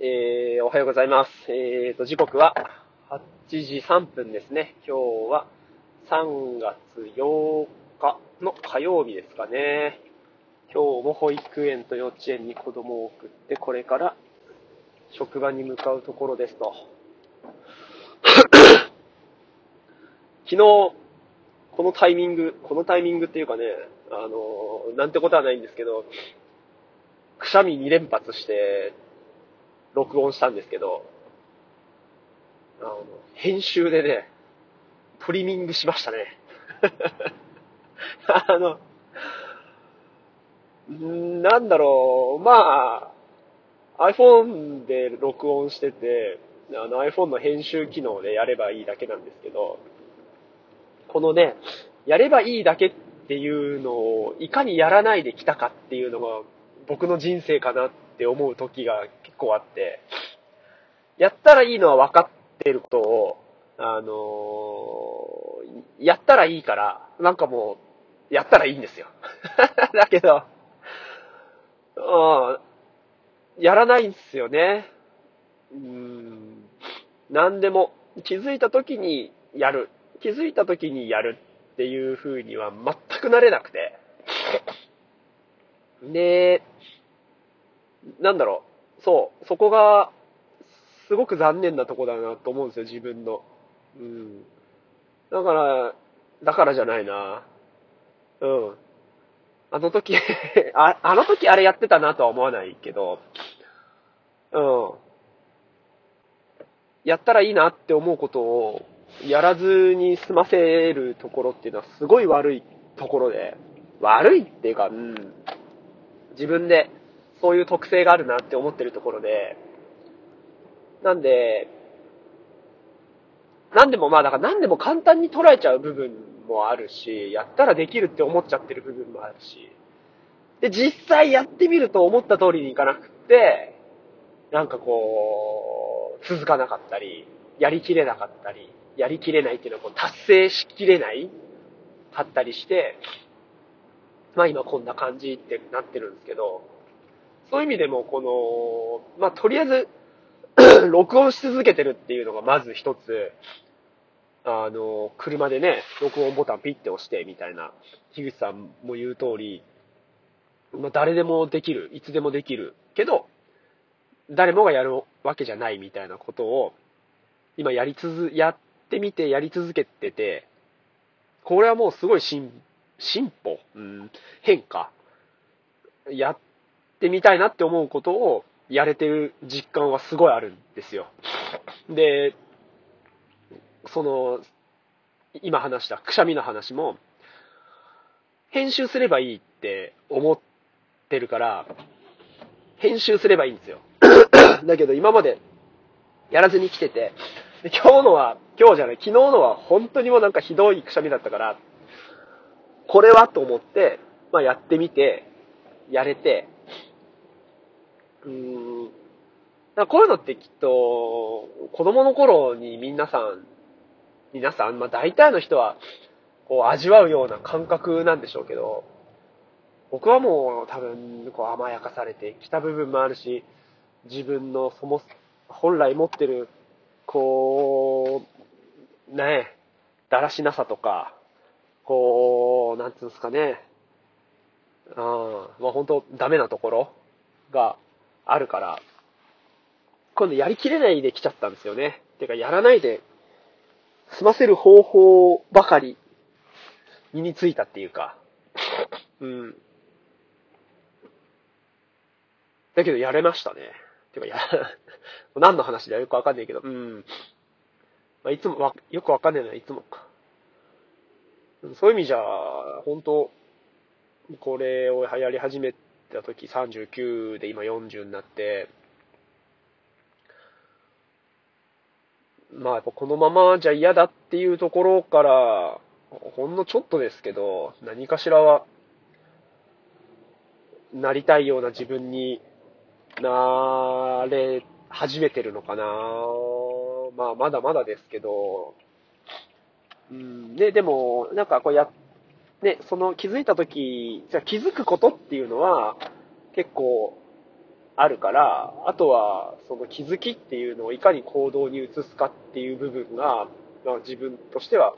えー、おはようございます。えーと、時刻は8時3分ですね。今日は3月8日の火曜日ですかね。今日も保育園と幼稚園に子供を送って、これから職場に向かうところですと。昨日、このタイミング、このタイミングっていうかね、あの、なんてことはないんですけど、くしゃみ2連発して、録音したんですけど、あの、編集でね、トリミングしましたね。あの、なんだろう、まあ、iPhone で録音してて、あの iPhone の編集機能でやればいいだけなんですけど、このね、やればいいだけっていうのをいかにやらないできたかっていうのが僕の人生かなって思う時が結構あって、やったらいいのは分かってることを、あのー、やったらいいから、なんかもう、やったらいいんですよ。だけど、うん、やらないんですよね。うん、何でも、気づいた時にやる。気づいた時にやるっていう風には全くなれなくて。で、なんだろう、そう、そこが、すごく残念なとこだなと思うんですよ、自分の。うん。だから、だからじゃないな。うん。あの時 あ、あの時あれやってたなとは思わないけど、うん。やったらいいなって思うことを、やらずに済ませるところっていうのはすごい悪いところで、悪いっていうか、うん。自分でそういう特性があるなって思ってるところで、なんで、なんでもまあだから何でも簡単に捉えちゃう部分もあるし、やったらできるって思っちゃってる部分もあるし、で、実際やってみると思った通りにいかなくって、なんかこう、続かなかったり、やりきれなかったり、やりきれないっていうのはこう達成しきれないかったりして、まあ今こんな感じってなってるんですけど、そういう意味でも、この、まあ、とりあえず 録音し続けてるっていうのがまず一つ、あの、車でね、録音ボタンピッて押して、みたいな、樋口さんも言う通り、まあ、誰でもできる、いつでもできる、けど、誰もがやるわけじゃないみたいなことを、今やり続、やってみてやり続けてて、これはもうすごい進、進歩、うん、変化。やってみたいなって思うことをやれてる実感はすごいあるんですよ。で、その、今話したくしゃみの話も、編集すればいいって思ってるから、編集すればいいんですよ。だけど今までやらずに来てて、今日のは、今日じゃない、昨日のは本当にもうなんかひどいくしゃみだったから、これはと思って、まあやってみて、やれて、うーん。だこういうのってきっと、子供の頃に皆さん、皆さん、まあ大体の人は、こう味わうような感覚なんでしょうけど、僕はもう多分、こう甘やかされてきた部分もあるし、自分のそも、本来持ってる、こう、ね、だらしなさとか、こう、なんつうんですかね、あまあ本当ダメなところがあるから、今度やりきれないで来ちゃったんですよね。てか、やらないで済ませる方法ばかり身についたっていうか、うん。だけどやれましたね。てか、や、何の話だよくわかんないけど、うん。まあ、いつもわ、よくわかんないのはいつもか。そういう意味じゃ、本当これを流行り始めた時39で今40になって、まあやっぱこのままじゃ嫌だっていうところから、ほんのちょっとですけど、何かしらは、なりたいような自分になれ始めてるのかな。まあまだまだですけど、うん、で、でも、なんかこうやっで、その気づいた時、じゃ気づくことっていうのは、結構、あるから、あとは、その気づきっていうのをいかに行動に移すかっていう部分が、まあ、自分としては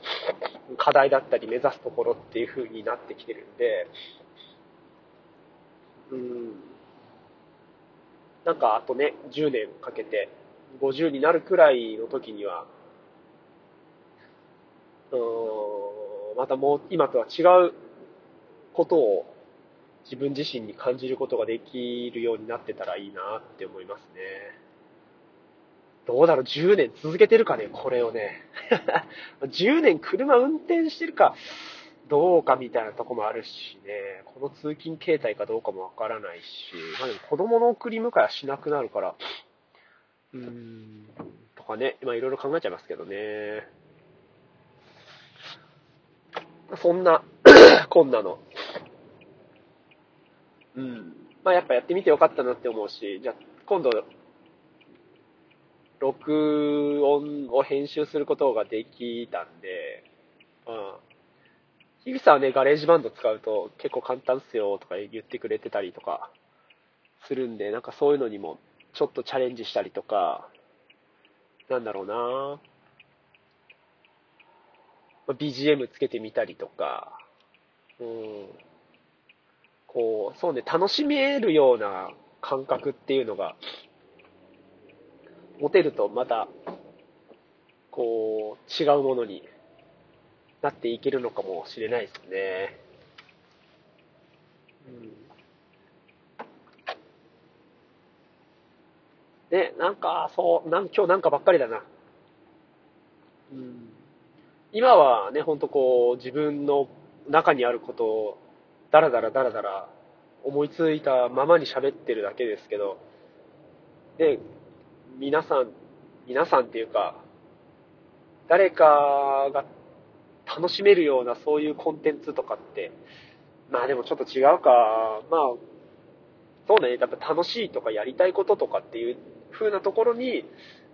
課題だったり目指すところっていう風になってきてるんで、うん。なんかあとね、10年かけて、50になるくらいの時には、またもう今とは違うことを自分自身に感じることができるようになってたらいいなって思いますね。どうだろう ?10 年続けてるかねこれをね。10年車運転してるかどうかみたいなとこもあるしね。この通勤形態かどうかもわからないし。まあでも子供の送り迎えはしなくなるから、うーん、とかね。まあいろいろ考えちゃいますけどね。そんな、こんなのうん。まあやっぱやってみてよかったなって思うし、じゃあ今度、録音を編集することができたんで、うん。樋口さんはね、ガレージバンド使うと結構簡単っすよとか言ってくれてたりとかするんで、なんかそういうのにもちょっとチャレンジしたりとか、なんだろうなぁ BGM つけてみたりとか、うん。こう、そうね、楽しめるような感覚っていうのが、持てるとまた、こう、違うものになっていけるのかもしれないですね。うん。で、なんか、そう、なん今日なんかばっかりだな。うん。今はね、ほんとこう、自分の中にあることをだらだらだらだら思いついたままに喋ってるだけですけど、で、皆さん、皆さんっていうか、誰かが楽しめるようなそういうコンテンツとかって、まあでもちょっと違うか、まあ、そうね、やっぱ楽しいとかやりたいこととかっていう風なところに、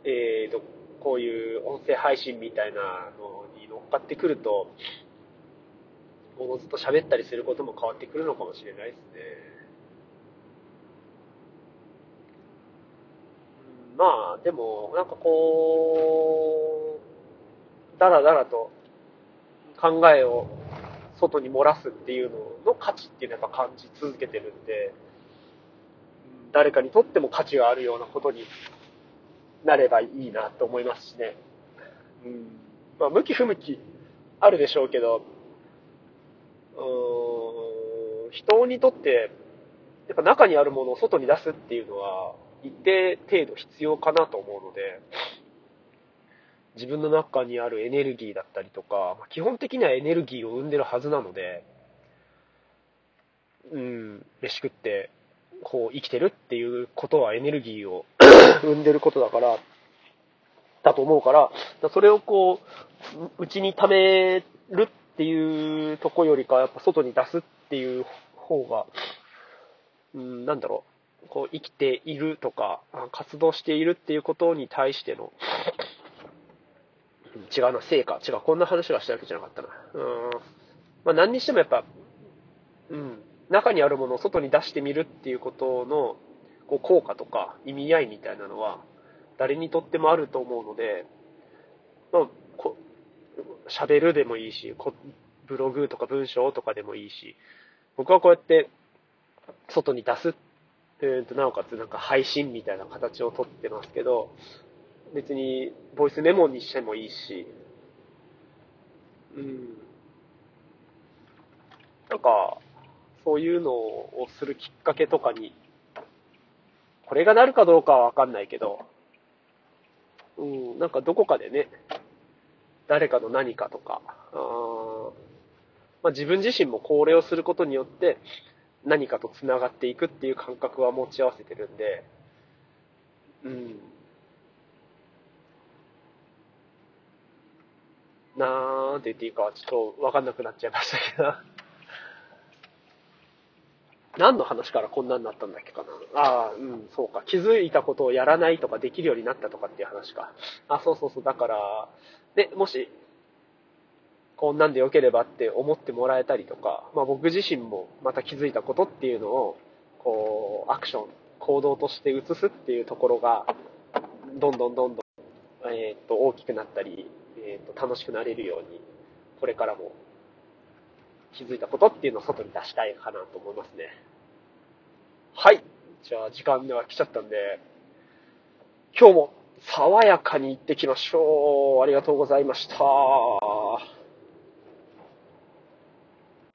えーと、こういう音声配信みたいなのに乗っかってくると、おのずと喋ったりすることも変わってくるのかもしれないですね。まあ、でも、なんかこう、だらだらと考えを外に漏らすっていうのの価値っていうのはやっぱ感じ続けてるんで、誰かにとっても価値があるようなことになればいいなと思いますしね。うん。まあ、向き不向きあるでしょうけど、うーん、人にとって、やっぱ中にあるものを外に出すっていうのは、一定程度必要かなと思うので、自分の中にあるエネルギーだったりとか、基本的にはエネルギーを生んでるはずなので、うん、飯食って、こう生きてるっていうことはエネルギーを 生んでることだから、だと思うから、それをこう、うちに溜めるっていうとこよりか、やっぱ外に出すっていう方が、うん、なんだろう、こう生きているとか、活動しているっていうことに対しての、違うな、成果。違う、こんな話がしたわけじゃなかったな。うん。まあ何にしてもやっぱ、うん、中にあるものを外に出してみるっていうことの、こう効果とか意味合いみたいなのは、誰にとってもあると思うので、まあ、喋るでもいいし、ブログとか文章とかでもいいし、僕はこうやって外に出す、えー、となおかつなんか配信みたいな形をとってますけど、別にボイスメモにしてもいいし、うん。なんか、そういうのをするきっかけとかに、これがなるかどうかはわかんないけど、うん、なんかどこかでね、誰かの何かとか、あまあ、自分自身もこれをすることによって何かと繋がっていくっていう感覚は持ち合わせてるんで、うん。なんて言っていいかはちょっとわかんなくなっちゃいましたけど。何の話からこんなになったんだっけかな。ああ、うん、そうか。気づいたことをやらないとかできるようになったとかっていう話か。あ、そうそうそう。だから、で、もし、こんなんで良ければって思ってもらえたりとか、まあ僕自身もまた気づいたことっていうのを、こう、アクション行動として移すっていうところが、どんどんどんどん、えっ、と、大きくなったり、えっ、と、楽しくなれるように、これからも気づいたことっていうのを外に出したいかなと思いますね。はい。じゃあ、時間では来ちゃったんで、今日も爽やかに行ってきましょう。ありがとうございました。